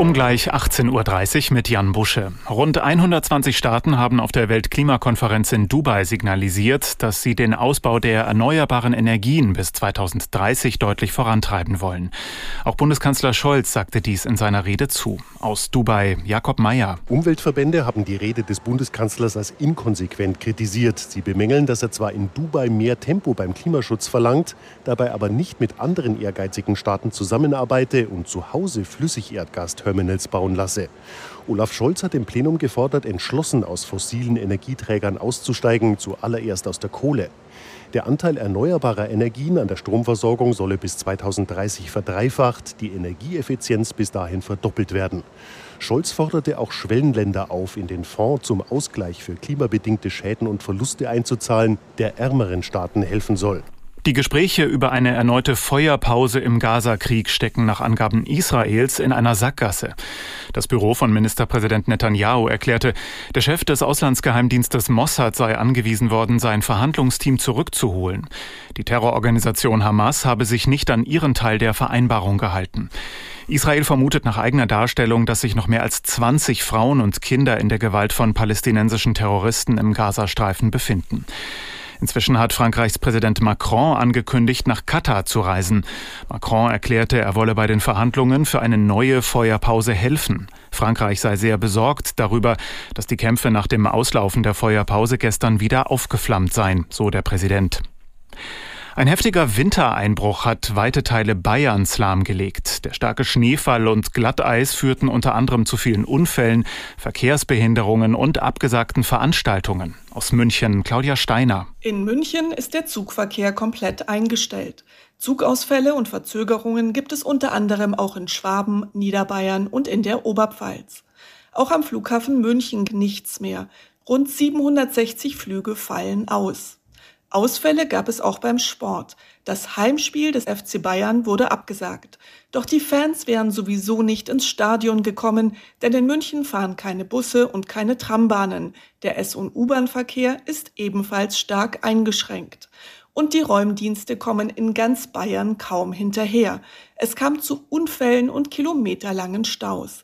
Um gleich 18.30 Uhr mit Jan Busche. Rund 120 Staaten haben auf der Weltklimakonferenz in Dubai signalisiert, dass sie den Ausbau der erneuerbaren Energien bis 2030 deutlich vorantreiben wollen. Auch Bundeskanzler Scholz sagte dies in seiner Rede zu. Aus Dubai Jakob Mayer. Umweltverbände haben die Rede des Bundeskanzlers als inkonsequent kritisiert. Sie bemängeln, dass er zwar in Dubai mehr Tempo beim Klimaschutz verlangt, dabei aber nicht mit anderen ehrgeizigen Staaten zusammenarbeite und zu Hause Flüssigerdgas Terminals bauen lasse. Olaf Scholz hat im Plenum gefordert, entschlossen aus fossilen Energieträgern auszusteigen, zuallererst aus der Kohle. Der Anteil erneuerbarer Energien an der Stromversorgung solle bis 2030 verdreifacht, die Energieeffizienz bis dahin verdoppelt werden. Scholz forderte auch Schwellenländer auf, in den Fonds zum Ausgleich für klimabedingte Schäden und Verluste einzuzahlen, der ärmeren Staaten helfen soll. Die Gespräche über eine erneute Feuerpause im Gazakrieg stecken nach Angaben Israels in einer Sackgasse. Das Büro von Ministerpräsident Netanyahu erklärte, der Chef des Auslandsgeheimdienstes Mossad sei angewiesen worden, sein Verhandlungsteam zurückzuholen. Die Terrororganisation Hamas habe sich nicht an ihren Teil der Vereinbarung gehalten. Israel vermutet nach eigener Darstellung, dass sich noch mehr als 20 Frauen und Kinder in der Gewalt von palästinensischen Terroristen im Gazastreifen befinden. Inzwischen hat Frankreichs Präsident Macron angekündigt, nach Katar zu reisen. Macron erklärte, er wolle bei den Verhandlungen für eine neue Feuerpause helfen. Frankreich sei sehr besorgt darüber, dass die Kämpfe nach dem Auslaufen der Feuerpause gestern wieder aufgeflammt seien, so der Präsident. Ein heftiger Wintereinbruch hat weite Teile Bayerns lahmgelegt. Der starke Schneefall und Glatteis führten unter anderem zu vielen Unfällen, Verkehrsbehinderungen und abgesagten Veranstaltungen. Aus München Claudia Steiner. In München ist der Zugverkehr komplett eingestellt. Zugausfälle und Verzögerungen gibt es unter anderem auch in Schwaben, Niederbayern und in der Oberpfalz. Auch am Flughafen München nichts mehr. Rund 760 Flüge fallen aus. Ausfälle gab es auch beim Sport. Das Heimspiel des FC Bayern wurde abgesagt. Doch die Fans wären sowieso nicht ins Stadion gekommen, denn in München fahren keine Busse und keine Trambahnen. Der S- und U-Bahn-Verkehr ist ebenfalls stark eingeschränkt. Und die Räumdienste kommen in ganz Bayern kaum hinterher. Es kam zu Unfällen und kilometerlangen Staus.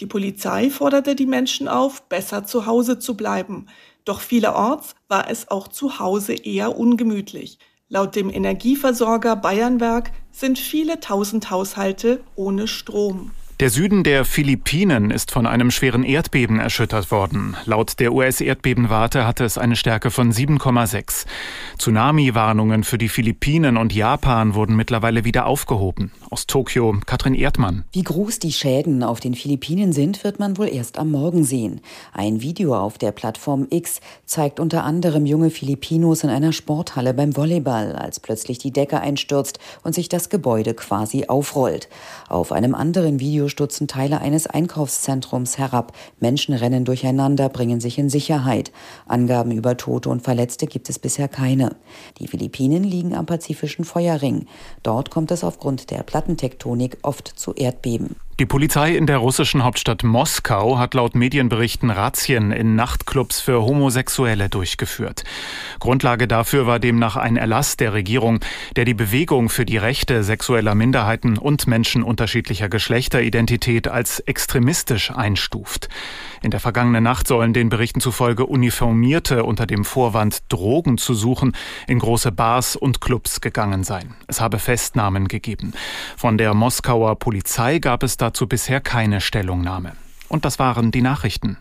Die Polizei forderte die Menschen auf, besser zu Hause zu bleiben. Doch vielerorts war es auch zu Hause eher ungemütlich. Laut dem Energieversorger Bayernwerk sind viele tausend Haushalte ohne Strom. Der Süden der Philippinen ist von einem schweren Erdbeben erschüttert worden. Laut der US-Erdbebenwarte hatte es eine Stärke von 7,6. Tsunami-Warnungen für die Philippinen und Japan wurden mittlerweile wieder aufgehoben. Aus Tokio, Katrin Erdmann. Wie groß die Schäden auf den Philippinen sind, wird man wohl erst am Morgen sehen. Ein Video auf der Plattform X zeigt unter anderem junge Filipinos in einer Sporthalle beim Volleyball, als plötzlich die Decke einstürzt und sich das Gebäude quasi aufrollt. Auf einem anderen Video stürzen Teile eines Einkaufszentrums herab. Menschen rennen durcheinander, bringen sich in Sicherheit. Angaben über Tote und Verletzte gibt es bisher keine. Die Philippinen liegen am Pazifischen Feuerring. Dort kommt es aufgrund der Plattentektonik oft zu Erdbeben. Die Polizei in der russischen Hauptstadt Moskau hat laut Medienberichten Razzien in Nachtclubs für Homosexuelle durchgeführt. Grundlage dafür war demnach ein Erlass der Regierung, der die Bewegung für die Rechte sexueller Minderheiten und Menschen unterschiedlicher Geschlechteridentität als extremistisch einstuft. In der vergangenen Nacht sollen den Berichten zufolge Uniformierte unter dem Vorwand, Drogen zu suchen, in große Bars und Clubs gegangen sein. Es habe Festnahmen gegeben. Von der Moskauer Polizei gab es dazu bisher keine Stellungnahme. Und das waren die Nachrichten.